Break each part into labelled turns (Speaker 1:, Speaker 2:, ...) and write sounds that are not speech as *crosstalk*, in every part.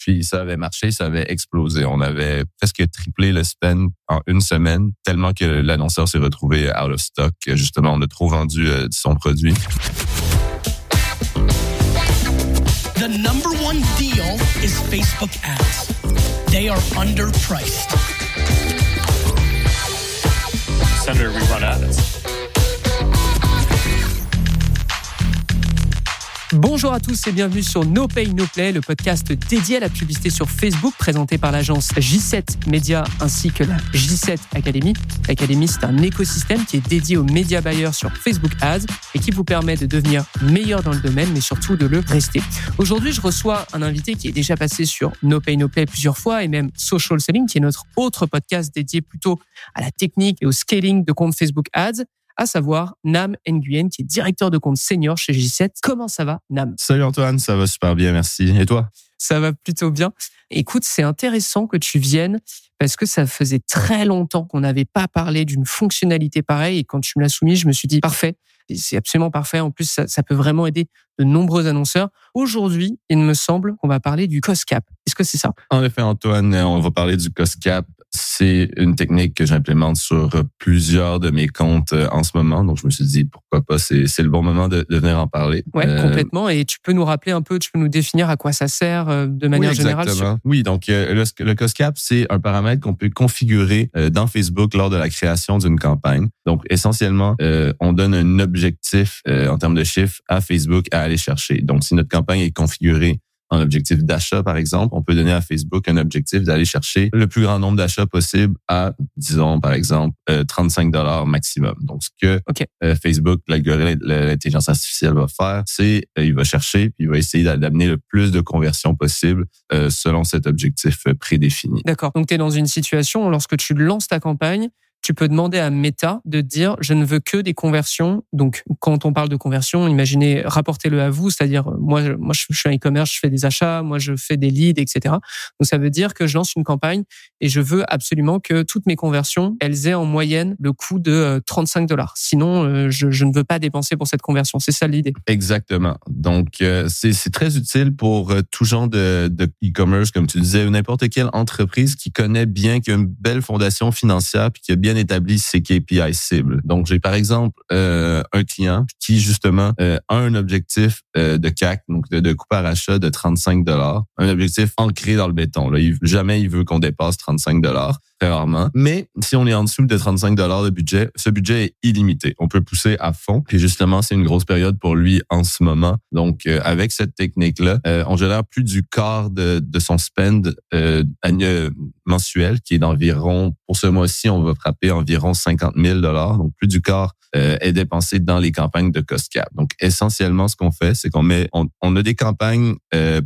Speaker 1: Puis ça avait marché, ça avait explosé. On avait presque triplé le spend en une semaine, tellement que l'annonceur s'est retrouvé out of stock. Justement, on a trop vendu euh, son produit.
Speaker 2: The number one deal is Facebook ads. They are underpriced.
Speaker 3: Senator, we run ads.
Speaker 4: Bonjour à tous et bienvenue sur No Pay No Play, le podcast dédié à la publicité sur Facebook présenté par l'agence J7 Media ainsi que la J7 Academy. L'Academy, c'est un écosystème qui est dédié aux médias buyers sur Facebook Ads et qui vous permet de devenir meilleur dans le domaine, mais surtout de le rester. Aujourd'hui, je reçois un invité qui est déjà passé sur No Pay No Play plusieurs fois et même Social Selling, qui est notre autre podcast dédié plutôt à la technique et au scaling de compte Facebook Ads à savoir Nam Nguyen, qui est directeur de compte senior chez J7. Comment ça va, Nam?
Speaker 1: Salut Antoine, ça va super bien, merci. Et toi?
Speaker 4: Ça va plutôt bien. Écoute, c'est intéressant que tu viennes parce que ça faisait très longtemps qu'on n'avait pas parlé d'une fonctionnalité pareille et quand tu me l'as soumis, je me suis dit parfait. C'est absolument parfait. En plus, ça, ça peut vraiment aider de nombreux annonceurs. Aujourd'hui, il me semble qu'on va parler du cost cap. Est-ce que c'est ça?
Speaker 1: En effet, Antoine, on va parler du cost cap c'est une technique que j'implémente sur plusieurs de mes comptes euh, en ce moment. Donc, je me suis dit, pourquoi pas, c'est, le bon moment de, de, venir en parler.
Speaker 4: Oui, euh, complètement. Et tu peux nous rappeler un peu, tu peux nous définir à quoi ça sert euh, de manière
Speaker 1: oui,
Speaker 4: générale.
Speaker 1: Oui, donc le, le cost cap, c'est un paramètre qu'on peut configurer dans Facebook lors de la création d'une campagne. Donc, essentiellement, on donne un objectif en termes de chiffres à Facebook à aller chercher. Donc, si notre campagne est configurée un objectif d'achat, par exemple, on peut donner à Facebook un objectif d'aller chercher le plus grand nombre d'achats possible à, disons, par exemple, 35 euh, dollars maximum. Donc, ce que euh, Facebook, l'algorithme, l'intelligence artificielle va faire, c'est euh, il va chercher puis il va essayer d'amener le plus de conversions possible selon cet objectif prédéfini.
Speaker 4: D'accord. Donc, tu es dans une situation où lorsque tu lances ta campagne, tu peux demander à Meta de dire je ne veux que des conversions. Donc, quand on parle de conversion, imaginez, rapportez-le à vous, c'est-à-dire moi, moi, je suis un e-commerce, je fais des achats, moi, je fais des leads, etc. Donc, ça veut dire que je lance une campagne et je veux absolument que toutes mes conversions, elles aient en moyenne le coût de 35 euh, dollars. Sinon, euh, je, ne veux pas dépenser pour cette conversion. C'est ça l'idée.
Speaker 1: Exactement. Donc, euh, c'est très utile pour tout genre de e-commerce, comme tu disais, n'importe quelle entreprise qui connaît bien, qui a une belle fondation financière, puis qui a bien établi ses KPI cibles. Donc, j'ai par exemple euh, un client qui justement euh, a un objectif euh, de CAC, donc de, de coût par achat de 35 dollars, un objectif ancré dans le béton. Là, il, jamais il veut qu'on dépasse 35 dollars Mais si on est en dessous de 35 dollars de budget, ce budget est illimité. On peut pousser à fond. Et justement, c'est une grosse période pour lui en ce moment. Donc, euh, avec cette technique-là, euh, on génère plus du quart de, de son spend euh, annuel, mensuel, qui est d'environ, pour ce mois-ci, on va frapper environ 50 000 dollars. Donc, plus du quart euh, est dépensé dans les campagnes de cost cap. Donc, essentiellement, ce qu'on fait, c'est qu'on met, on, on, a des campagnes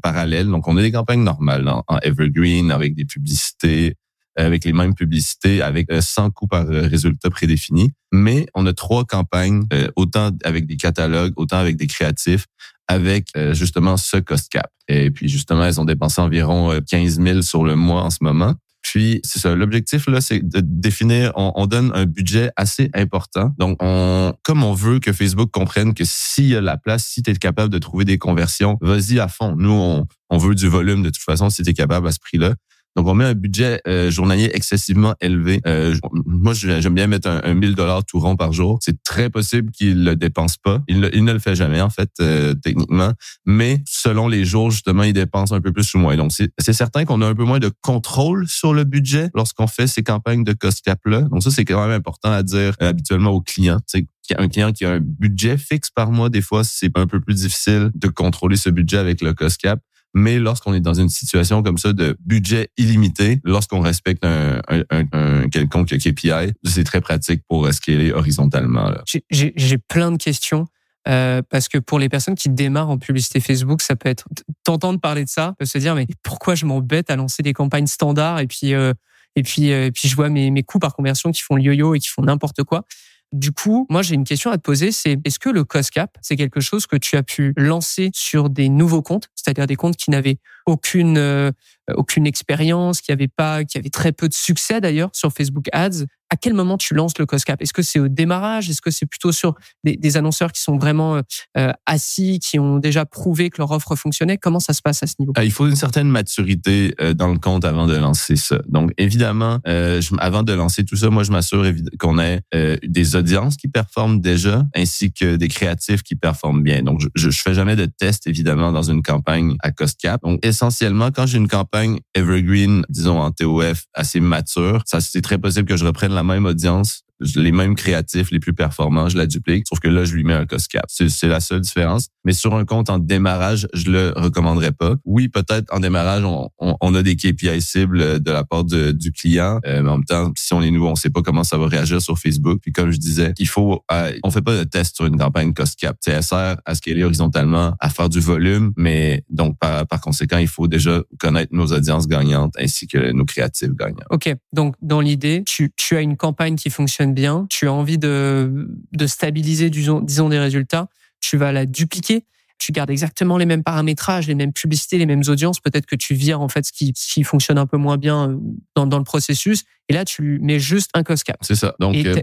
Speaker 1: parallèles. Donc, on a des campagnes normales en, en evergreen avec des publicités avec les mêmes publicités, avec 100 euh, coûts par euh, résultat prédéfini. Mais on a trois campagnes, euh, autant avec des catalogues, autant avec des créatifs, avec justement ce cost cap. Et puis justement, elles ont dépensé environ 15 000 sur le mois en ce moment. Puis, c'est ça. L'objectif, là, c'est de définir, on, on, donne un budget assez important. Donc, on, comme on veut que Facebook comprenne que s'il y a la place, si tu es capable de trouver des conversions, vas-y à fond. Nous, on, on veut du volume de toute façon si tu es capable à ce prix-là. Donc, on met un budget euh, journalier excessivement élevé. Euh, moi, j'aime bien mettre un, un 1000 dollars tout rond par jour. C'est très possible qu'il le dépense pas. Il, ne le fait jamais, en fait, euh, techniquement. Mais selon les jours, justement, il dépense un peu plus ou moins. Donc, c'est certain qu'on a un peu moins de contrôle sur le budget lorsqu'on fait ces campagnes de cost cap-là. Donc, ça, c'est quand même important à dire habituellement aux clients. sais un client qui a un budget fixe par mois, des fois, c'est un peu plus difficile de contrôler ce budget avec le cost cap. Mais lorsqu'on est dans une situation comme ça de budget illimité, lorsqu'on respecte un, un, un, quelconque KPI, c'est très pratique pour scaler horizontalement.
Speaker 4: J'ai plein de questions. Euh, parce que pour les personnes qui démarrent en publicité Facebook, ça peut être t'entendre parler de ça, peut se dire mais pourquoi je m'embête à lancer des campagnes standards et puis euh, et puis euh, et puis je vois mes, mes coûts par conversion qui font le yo-yo et qui font n'importe quoi. Du coup, moi, j'ai une question à te poser, c'est est-ce que le cost cap, c'est quelque chose que tu as pu lancer sur des nouveaux comptes, c'est-à-dire des comptes qui n'avaient aucune euh, aucune expérience, qui avaient pas, qui avaient très peu de succès d'ailleurs sur Facebook Ads. À quel moment tu lances le cost cap Est-ce que c'est au démarrage? Est-ce que c'est plutôt sur des, des, annonceurs qui sont vraiment euh, assis, qui ont déjà prouvé que leur offre fonctionnait? Comment ça se passe à ce niveau?
Speaker 1: Il faut une certaine maturité dans le compte avant de lancer ça. Donc évidemment, je, avant de lancer tout ça, moi je m'assure qu'on ait des audiences qui performent déjà, ainsi que des créatifs qui performent bien. Donc je, je, je fais jamais de test évidemment dans une campagne à cost cap. Donc essentiellement, quand j'ai une campagne evergreen, disons en TOF assez mature, ça c'est très possible que je reprenne la même audience les mêmes créatifs, les plus performants, je la duplique, sauf que là, je lui mets un cost cap. C'est la seule différence. Mais sur un compte en démarrage, je le recommanderais pas. Oui, peut-être en démarrage, on, on, a des KPI cibles de la part du client. Euh, mais en même temps, si on est nouveau, on sait pas comment ça va réagir sur Facebook. Puis comme je disais, il faut, euh, on fait pas de test sur une campagne cost cap. elle sert à scaler horizontalement, à faire du volume, mais donc par, par conséquent, il faut déjà connaître nos audiences gagnantes ainsi que nos créatifs gagnants.
Speaker 4: Ok, donc dans l'idée, tu, tu as une campagne qui fonctionne bien, tu as envie de, de stabiliser, disons, disons, des résultats, tu vas la dupliquer tu gardes exactement les mêmes paramétrages, les mêmes publicités, les mêmes audiences. Peut-être que tu vires en fait ce qui, fonctionne un peu moins bien euh, dans le processus. Et là, tu mets juste un cost cap.
Speaker 1: C'est ça. Donc, euh,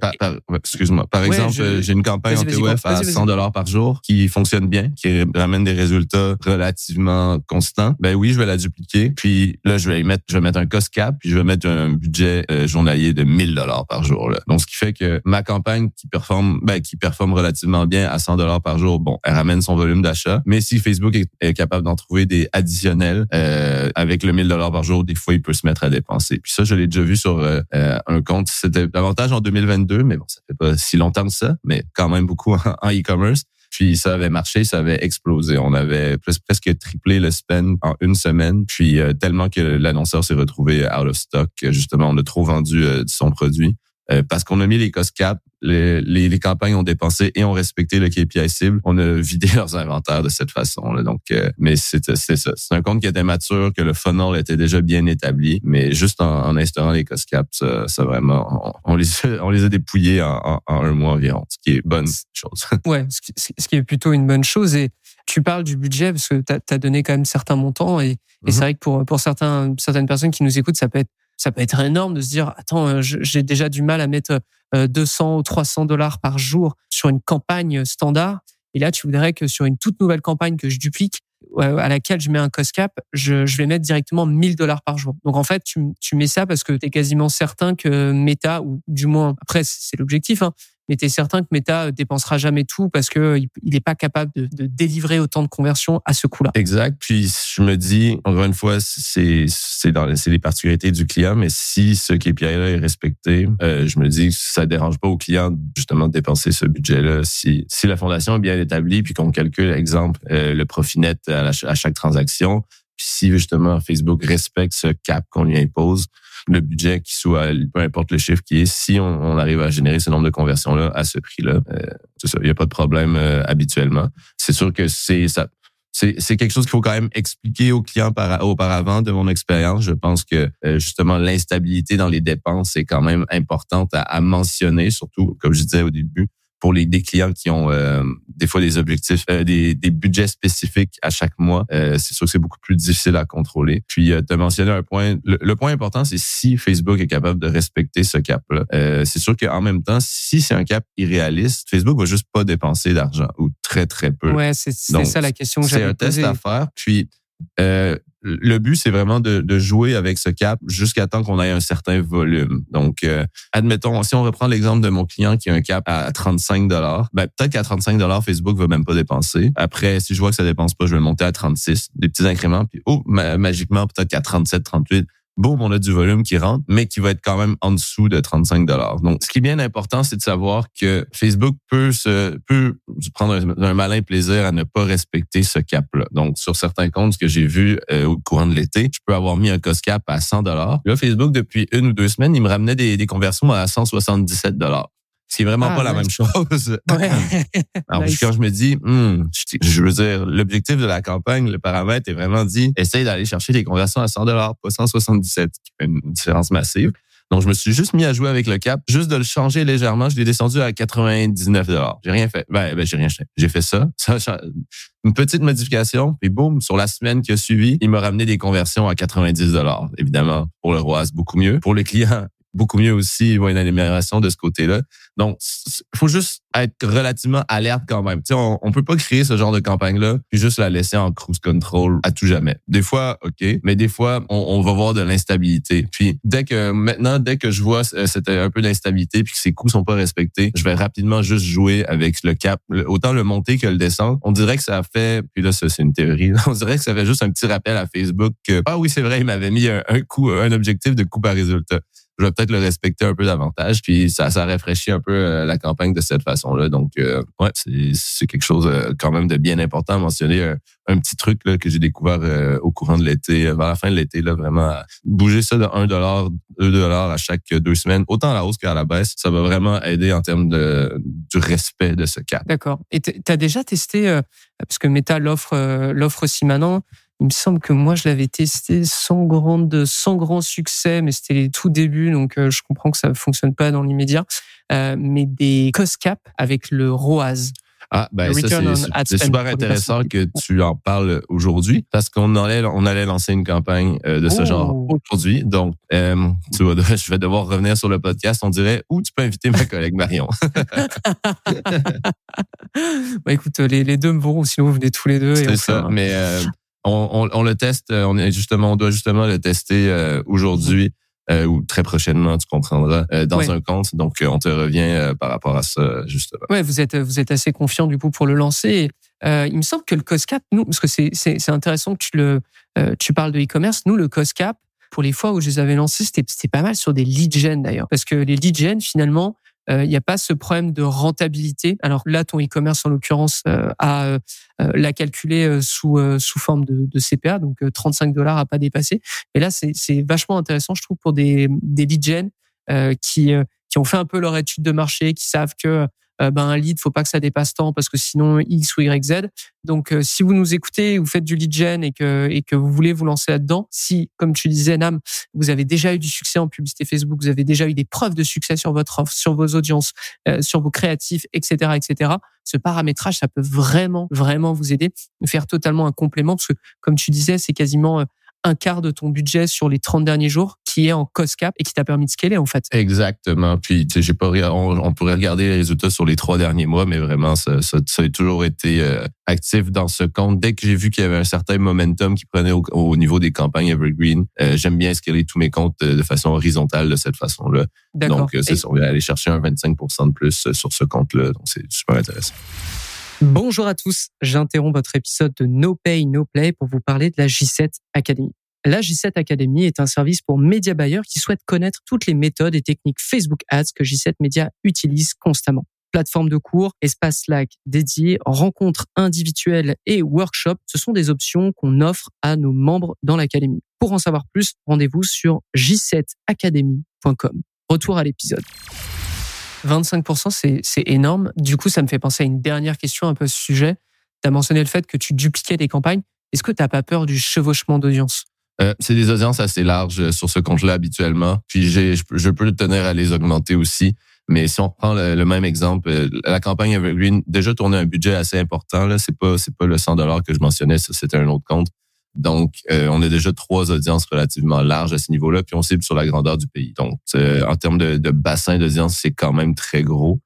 Speaker 1: excuse-moi. Par exemple, j'ai une campagne en TOF à 100 dollars par jour qui fonctionne bien, qui ramène des résultats relativement constants. Ben oui, je vais la dupliquer. Puis là, je vais y mettre, je vais mettre un cost cap, puis je vais mettre un budget euh, journalier de 1000 dollars par jour. Là. Donc, ce qui fait que ma campagne qui performe, ben, qui performe relativement bien à 100 dollars par jour, bon, elle ramène son volume d'achat. Mais si Facebook est, capable d'en trouver des additionnels euh, avec le 1000 dollars par jour, des fois, il peut se mettre à dépenser. Puis ça, je l'ai déjà vu sur euh, un compte. C'était davantage en 2022, mais bon, ça fait pas si longtemps que ça, mais quand même beaucoup *laughs* en e-commerce. Puis ça avait marché, ça avait explosé. On avait presque triplé le spend en une semaine. Puis euh, tellement que l'annonceur s'est retrouvé out of stock, justement, on a trop vendu son produit. Euh, parce qu'on a mis les cost cap, les, les, campagnes ont dépensé et ont respecté le KPI cible. On a vidé *laughs* leurs inventaires de cette façon. Là. Donc, euh, mais c'est ça. C'est un compte qui était mature, que le funnel était déjà bien établi, mais juste en, instaurant les cost cap, ça, ça vraiment, on, les on les a dépouillés en, un mois environ, ce qui est bonne chose. *laughs*
Speaker 4: Ouais, ce qui, ce qui est plutôt une bonne chose et tu parles du budget parce que tu as, donné quand même certains montants et, et c'est vrai que pour, pour certains, certaines personnes qui nous écoutent, ça peut être ça peut être énorme de se dire attends euh, j'ai déjà du mal à mettre 200 euh, ou 300 dollars par jour sur une campagne standard et là tu voudrais que sur une toute nouvelle campagne que je duplique à laquelle je mets un cost cap, je, vais mettre directement 1000 dollars par jour. Donc en fait, tu, tu mets ça parce que tu es quasiment certain que Meta, ou du moins, après c'est l'objectif, hein, mais tu es certain que Meta dépensera jamais tout parce que il n'est pas capable de, de, délivrer autant de conversions à ce coût-là.
Speaker 1: Exact. Puis je me dis, encore une fois, c'est c'est dans c'est les particularités du client, mais si ce KPI-là est respecté, euh, je me dis que ça dérange pas au client justement de dépenser ce budget-là. Si si la fondation est bien établie, puis qu'on calcule, exemple, euh, le profit net à chaque transaction, puis si justement Facebook respecte ce cap qu'on lui impose, le budget qui soit, peu importe le chiffre qui est, si on, arrive à générer ce nombre de conversions-là à ce prix-là, euh, il n'y a pas de problème euh, habituellement. C'est sûr que c'est ça. C'est, quelque chose qu'il faut quand même expliquer aux clients par, auparavant de mon expérience. Je pense que euh, justement l'instabilité dans les dépenses est quand même importante à, à mentionner, surtout comme je disais au début, pour les des clients qui ont euh, des fois des objectifs, euh, des, des, budgets spécifiques à chaque mois, euh, c'est sûr que c'est beaucoup plus difficile à contrôler. Puis tu as mentionné un point, le, point important, c'est si Facebook est capable de respecter ce cap-là. c'est sûr qu'en même temps, si c'est un cap irréaliste, Facebook va juste pas dépenser d'argent ou très très peu.
Speaker 4: Ouais, c'est ça la question que
Speaker 1: j'avais C'est un test à faire. Puis euh, le but, c'est vraiment de, jouer avec ce cap jusqu'à temps qu'on ait un certain volume. Donc, euh, admettons, si on reprend l'exemple de mon client qui a un cap à 35 dollars, ben, peut-être qu'à 35 dollars, Facebook va même pas dépenser. Après, si je vois que ça dépense pas, je vais monter à 36, des petits incréments. Puis, oh, magiquement, peut-être qu'à 37, 38, boum, on a du volume qui rentre, mais qui va être quand même en dessous de 35 dollars. Donc, ce qui est bien important, c'est de savoir que Facebook peut se peut prendre un, malin plaisir à ne pas respecter ce cap-là. Donc, sur certains comptes que j'ai vus euh, au courant de l'été, je peux avoir mis un cost cap à 100 dollars. Là, Facebook, depuis une ou deux semaines, il me ramenait des, des conversions à 177 dollars. C'est vraiment ah, pas la même chose. *laughs* Ouais. Alors, quand je me dis, hmm, je veux dire, l'objectif de la campagne, le paramètre est vraiment dit, essaye d'aller chercher des conversions à 100 dollars, pas 177, qui fait une différence massive. Donc, je me suis juste mis à jouer avec le cap, juste de le changer légèrement. Je l'ai descendu à 99 dollars. J'ai rien fait. Ben, ben j'ai rien fait. J'ai fait ça. *laughs* Une petite modification, puis boum, sur la semaine qui a suivi, il m'a ramené des conversions à 90 dollars. Évidemment, pour le roi, c'est beaucoup mieux. Pour les clients, beaucoup mieux aussi, il voit une amélioration de ce côté-là. Donc, il faut juste être relativement alerte quand même. On, on peut pas créer ce genre de campagne-là puis juste la laisser en cruise control à tout jamais. Des fois, OK, mais des fois, on, on va voir de l'instabilité. Puis dès que maintenant, dès que je vois euh, c'était un peu d'instabilité puis que ses coûts sont pas respectés, je vais rapidement juste jouer avec le cap, autant le monter que le descendre. On dirait que ça fait, puis là, c'est une théorie, *laughs* on dirait que ça fait juste un petit rappel à Facebook que, ah oui, c'est vrai, il m'avait mis un, un un objectif de coût par résultat je vais peut-être le respecter un peu davantage. Puis ça, ça rafraîchit un peu euh, la campagne de cette façon-là. Donc, euh, ouais, c'est quelque chose euh, quand même de bien important à mentionner. Un, petit truc là, que j'ai découvert au courant de l'été, vers la fin de l'été, là, vraiment bouger ça de 1 dollar, 2 dollars à chaque deux semaines, autant à la hausse qu'à la baisse, ça va vraiment aider en termes de du respect de ce cas.
Speaker 4: D'accord. Et tu as déjà testé, parce que Meta l'offre l'offre aussi maintenant, il me semble que moi, je l'avais testé sans, grande, sans grand succès, mais c'était les tout débuts, donc euh, je comprends que ça ne fonctionne pas dans l'immédiat. Euh, mais des cost cap avec le ROAS.
Speaker 1: Ah, ben ça, c'est super intéressant que tu en parles aujourd'hui parce qu'on allait, on allait lancer une campagne euh, de ce genre oh. aujourd'hui. Donc, euh, tu vas, *laughs* je vais devoir revenir sur le podcast. On dirait, où tu peux inviter ma collègue Marion? *laughs* *laughs*
Speaker 4: bah, écoute, les, les deux me vont, sinon vous venez tous les deux.
Speaker 1: C'est ça, mais on, on, le teste, euh, on est justement, on doit justement le tester euh, aujourd'hui euh, ou très prochainement, tu comprendras, dans un compte. Donc, on te revient par rapport à ça, justement.
Speaker 4: Ouais, vous êtes, vous êtes assez confiant du coup pour le lancer. il me semble que le COSCAP, nous, parce que c'est, c'est, intéressant que tu le, tu parles de e-commerce. Nous, le COSCAP, pour les fois où je les avais lancés, c'était, c'était pas mal sur des lead gen d'ailleurs, parce que les lead gen, finalement, il euh, n'y a pas ce problème de rentabilité. Alors là, ton e-commerce, en l'occurrence, euh, a euh, l'a calculé sous sous forme de, de CPA, donc 35 dollars à pas dépasser. Et là, c'est vachement intéressant, je trouve, pour des des lead gen qui qui ont fait un peu leur étude de marché, qui savent que euh, ben un lead, faut pas que ça dépasse tant parce que sinon X ou Y, Z. Donc euh, si vous nous écoutez, vous faites du lead gen et que et que vous voulez vous lancer là-dedans, si comme tu disais Nam, vous avez déjà eu du succès en publicité Facebook, vous avez déjà eu des preuves de succès sur votre offre, sur vos audiences, euh, sur vos créatifs, etc., etc. Ce paramétrage, ça peut vraiment, vraiment vous aider, faire totalement un complément parce que comme tu disais, c'est quasiment un quart de ton budget sur les 30 derniers jours qui est en cost cap et qui t'a permis de scaler en fait.
Speaker 1: Exactement. Puis tu sais, j'ai pas on, pourrait regarder les résultats sur les trois derniers mois, mais vraiment ça, ça, a toujours été euh, actif dans ce compte. Dès que j'ai vu qu'il y avait un certain momentum qui prenait au, niveau des campagnes evergreen, euh, j'aime bien scaler tous mes comptes de, façon horizontale de cette façon-là. Donc euh, c'est ça, on va aller chercher un 25% de plus sur ce compte-là. Donc c'est super intéressant.
Speaker 4: Bonjour à tous, j'interromps votre épisode de No Pay, No Play pour vous parler de la J7 Academy. La J7 Academy est un service pour média buyers qui souhaitent connaître toutes les méthodes et techniques Facebook Ads que J7 Media utilise constamment. Plateforme de cours, espace Slack dédié, rencontres individuelles et workshops, ce sont des options qu'on offre à nos membres dans l'académie. Pour en savoir plus, rendez-vous sur j7academy.com. Retour à l'épisode. 25%, c'est énorme. Du coup, ça me fait penser à une dernière question un peu ce sujet. Tu as mentionné le fait que tu dupliquais des campagnes. Est-ce que tu n'as pas peur du chevauchement d'audience?
Speaker 1: Euh, c'est des audiences assez larges sur ce compte-là habituellement. Puis j'ai, je peux tenir à les augmenter aussi. Mais si on prend le, même exemple, euh, la campagne Evergreen déjà tournait un budget assez important. Là, c'est pas c'est pas le 100 dollars que je mentionnais, ça c'était un autre compte. Donc, euh, on a déjà trois audiences relativement larges à ce niveau-là, puis on cible sur la grandeur du pays. Donc, euh, en termes de, de bassin d'audience, c'est quand même très gros.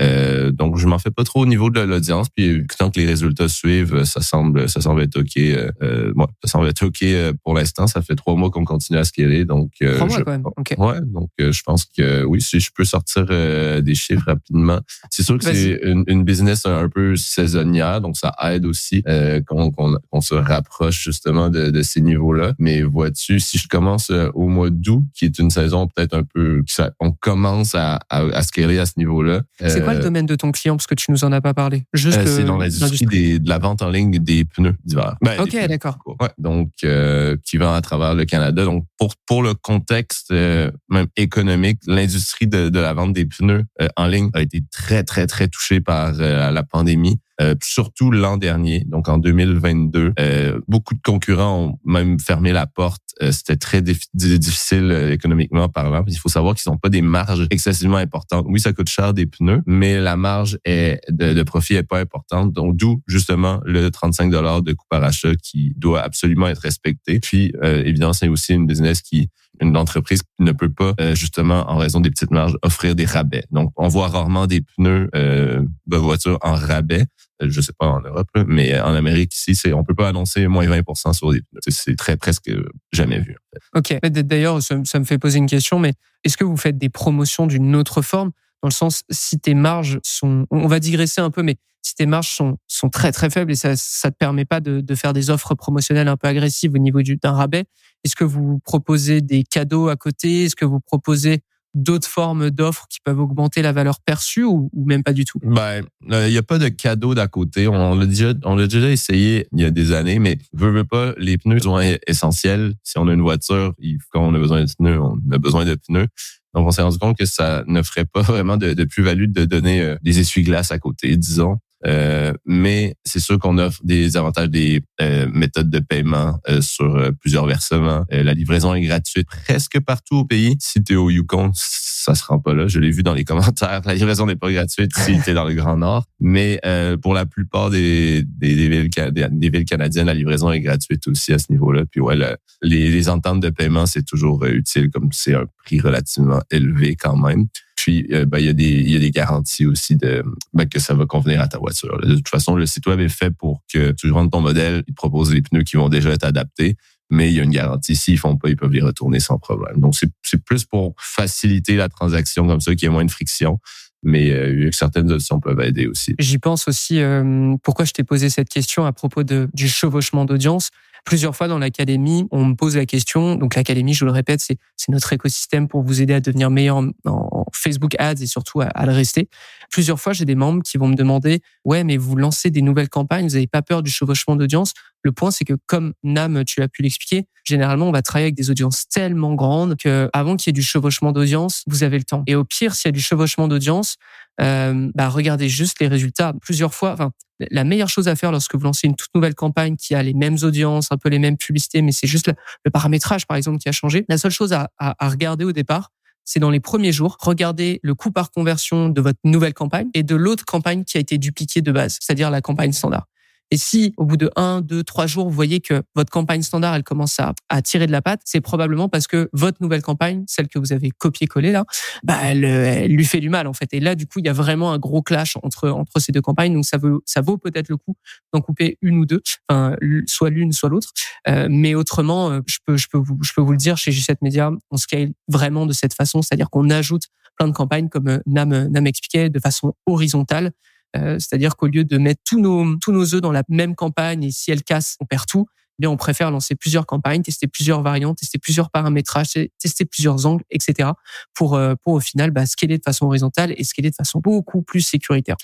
Speaker 1: Euh, donc, je m'en fais pas trop au niveau de l'audience. Puis, tant que les résultats suivent, ça semble, ça semble être ok. Euh, euh ça semble être ok euh, pour l'instant. Ça fait trois mois qu'on continue à scaler. Donc,
Speaker 4: trois mois quand même. Okay.
Speaker 1: Ouais. Donc, je pense que oui, si je peux sortir des chiffres rapidement. C'est sûr que c'est une, une, business un, peu saisonnière, donc ça aide aussi qu'on qu'on se rapproche justement de, de ces niveaux-là. Mais vois-tu, si je commence au mois d'août, qui est une saison peut-être un peu, on commence à, à, à scaler à ce niveau-là.
Speaker 4: C'est quoi le domaine de ton client parce que tu nous en as pas parlé
Speaker 1: Juste euh, c'est dans l'industrie de la vente en ligne des pneus d'hiver.
Speaker 4: Ben, ok, d'accord.
Speaker 1: Ouais, donc euh, qui vend à travers le Canada. Donc pour pour le contexte euh, même économique, l'industrie de, de la vente des pneus en ligne a été très très très touchée par la pandémie. Euh, surtout l'an dernier, donc en 2022. Euh, beaucoup de concurrents ont même fermé la porte. Euh, c'était très difficile économiquement parlant. Il faut savoir qu'ils n'ont pas des marges excessivement importantes. Oui, ça coûte cher des pneus, mais la marge est de, de profit est pas importante. Donc d'où justement le 35 dollars de coût par achat qui doit absolument être respecté. Puis évidemment, c'est aussi une business qui une entreprise ne peut pas, euh, justement, en raison des petites marges, offrir des rabais. Donc, on voit rarement des pneus euh, de voiture en rabais. Euh, je sais pas en Europe, mais en Amérique, ici, c'est, on peut pas annoncer moins 20% sur des pneus. C'est très presque jamais vu.
Speaker 4: Ok. D'ailleurs, ça me fait poser une question, mais est-ce que vous faites des promotions d'une autre forme? Dans le sens si tes marges sont, on va digresser un peu, mais si tes marges sont, sont très très faibles et ça ça te permet pas de, de faire des offres promotionnelles un peu agressives au niveau du d'un rabais, est-ce que vous proposez des cadeaux à côté? Est-ce que vous proposez d'autres formes d'offres qui peuvent augmenter la valeur perçue ou, ou même pas du tout?
Speaker 1: Ben, il n'y a pas de cadeaux d'à côté. On l'a déjà, on l'a déjà essayé il y a des années, mais veut, veut pas, les pneus sont essentiels. Si on a une voiture, quand on a besoin de pneus, on a besoin de pneus. Donc, on s'est rendu compte que ça ne ferait pas *laughs* vraiment de, de plus-value de donner euh, des essuie-glaces à côté, disons. Euh, mais c'est sûr qu'on offre des avantages des euh, méthodes de paiement euh, sur plusieurs versements. la livraison est gratuite presque partout au pays. Si tu es au Yukon, ça se rend pas là. Je l'ai vu dans les *laughs* commentaires. La livraison n'est pas gratuite si tu es dans le Grand Nord. Mais pour la plupart des, des, des, villes, des, villes canadiennes, la livraison est gratuite aussi à ce niveau-là. Puis ouais, les, les ententes de paiement, c'est toujours utile comme c'est un prix relativement élevé quand même. Puis, euh, ben, il, y a des, garanties aussi ben, que ça va convenir à ta voiture. De toute façon, le site web est fait pour que tu rentres ton modèle, il propose les pneus qui vont déjà être adaptés, mais il y a une garantie. S'ils font pas, ils peuvent les retourner sans problème. Donc, c'est plus pour faciliter la transaction comme ça, qu'il y ait moins de friction mais euh, certaines options peuvent aider aussi.
Speaker 4: J'y pense aussi, euh, pourquoi je t'ai posé cette question à propos du chevauchement d'audience. Plusieurs fois dans l'académie, on me pose la question. Donc l'académie, je le répète, c'est notre écosystème pour vous aider à devenir meilleur en, Facebook Ads et surtout à, le rester. Plusieurs fois, j'ai des membres qui vont me demander, ouais, mais vous lancez des nouvelles campagnes, vous n'avez pas peur du chevauchement d'audience? Le point, c'est que comme Nam, tu as pu l'expliquer, généralement, on va travailler avec des audiences tellement grandes que avant qu'il y ait du chevauchement d'audience, vous avez le temps. Et au pire, s'il y a du chevauchement d'audience, euh, bah regardez juste les résultats. Plusieurs fois, enfin, la meilleure chose à faire lorsque vous lancez une toute nouvelle campagne qui a les mêmes audiences, un peu les mêmes publicités, mais c'est juste le, paramétrage, par exemple, qui a changé. La seule chose à, à, regarder au départ, c'est dans les premiers jours, regardez le coût par conversion de votre nouvelle campagne et de l'autre campagne qui a été dupliquée de base, c'est-à-dire la campagne standard. Et si au bout de un, deux, trois jours, vous voyez que votre campagne standard, elle commence à, à tirer de la patte, c'est probablement parce que votre nouvelle campagne, celle que vous avez copié-collée là, bah, elle, elle, lui fait du mal en fait. Et là, du coup, il y a vraiment un gros clash entre entre ces deux campagnes. Donc ça vaut ça vaut peut-être le coup d'en couper une ou deux, enfin soit l'une, soit l'autre. Euh, mais autrement, euh, je peux je peux vous je peux vous le dire, chez G7 Media, on scale vraiment de cette façon, c'est-à-dire qu'on ajoute plein de campagnes comme euh, Nam Nam expliquait de façon horizontale euh, c'est-à-dire qu'au lieu de mettre tous nos tous nos œufs dans la même campagne et si elle casse, on perd tout. Eh bien, on préfère lancer plusieurs campagnes, tester plusieurs variantes, tester plusieurs paramétrages, tester plusieurs angles, etc. pour euh, pour au final bah, scaler de façon horizontale et scaler de façon beaucoup plus sécuritaire.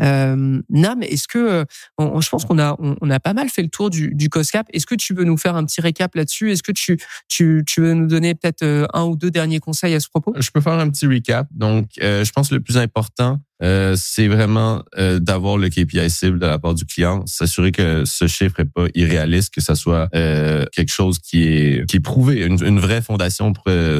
Speaker 4: Euh, Nam, est-ce que euh, je pense qu'on a on, a pas mal fait le tour du, du COSCAP. Est-ce que tu veux nous faire un petit récap là-dessus? Est-ce que tu, tu tu veux nous donner peut-être un ou deux derniers conseils à ce propos?
Speaker 1: Je peux faire un petit recap. Donc, je pense que le plus important, euh, c'est vraiment euh, d'avoir le KPI cible de la part du client, s'assurer que ce chiffre est pas irréaliste, que ça soit euh, quelque chose qui est qui est prouvé, une, vraie fondation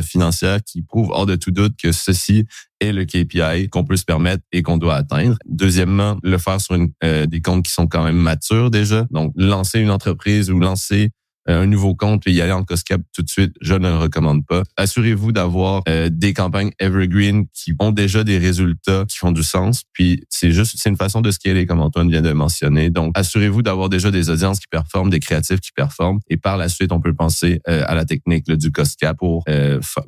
Speaker 1: financière qui prouve hors de tout doute que ceci est le KPI qu'on peut se permettre et qu'on doit atteindre. Deuxièmement, le faire sur une, des comptes qui sont quand même matures déjà. Donc, lancer une entreprise ou lancer euh, un nouveau compte et y aller en COSCAP tout de suite, je ne le recommande pas. Assurez-vous d'avoir euh, des campagnes evergreen qui ont déjà des résultats qui font du sens. Puis c'est juste, c'est une façon de scaler comme Antoine vient de mentionner. Donc assurez-vous d'avoir déjà des audiences qui performent, des créatifs qui performent. Et par la suite, on peut penser euh, à la technique du COSCAP pour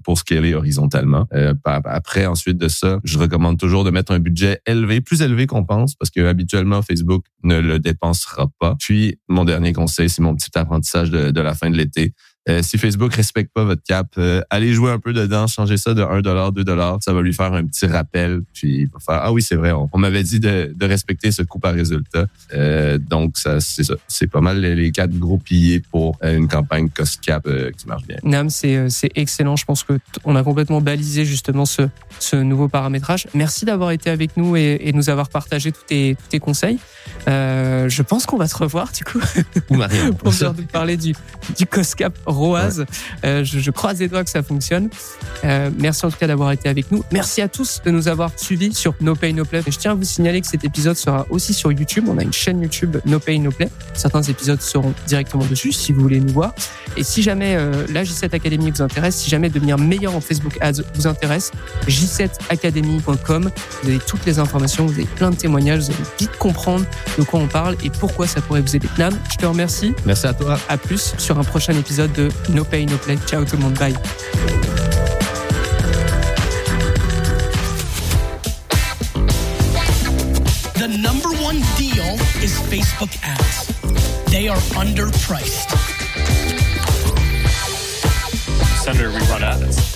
Speaker 1: pour scaler horizontalement. après, ensuite de ça, je recommande toujours de mettre un budget élevé, plus élevé qu'on pense, parce que habituellement Facebook ne le dépensera pas. Puis mon dernier conseil, c'est mon petit apprentissage de de, la fin de l'été. Euh, si Facebook respecte pas votre cap, euh, allez jouer un peu dedans, changez ça de 1 dollar, 2 dollars, ça va lui faire un petit rappel, puis il va faire ah oui c'est vrai, on, m'avait dit de, respecter ce coup par résultat. Euh, donc ça c'est ça, c'est pas mal les, quatre gros piliers pour une campagne cost cap qui marche bien.
Speaker 4: Nam c'est c'est excellent, je pense que on a complètement balisé justement ce ce nouveau paramétrage. Merci d'avoir été avec nous et, et nous avoir partagé tous tes tous tes conseils. je pense qu'on va se revoir du coup *laughs* pour nous parler du du cost cap ROAS. Euh, je, je, croise les doigts que ça fonctionne. Euh, merci en tout cas d'avoir été avec nous. Merci à tous de nous avoir suivis sur No Pay No Play. Je tiens à vous signaler que cet épisode sera aussi sur YouTube. On a une chaîne YouTube No Pay No Play. Certains épisodes seront directement dessus si vous voulez nous voir. Et si jamais euh, la J7 Academy vous intéresse, si jamais devenir meilleur en Facebook Ads vous intéresse, j7academy.com. Vous avez toutes les informations, vous avez plein de témoignages, vous allez vite comprendre de quoi on parle et pourquoi ça pourrait vous aider. Nam, je te remercie.
Speaker 1: Merci à toi.
Speaker 4: À plus sur un prochain épisode de No Pay No Play. Ciao tout le monde. Bye.
Speaker 2: The number one deal is Facebook ads. They are underpriced.
Speaker 3: Senator, we run ads.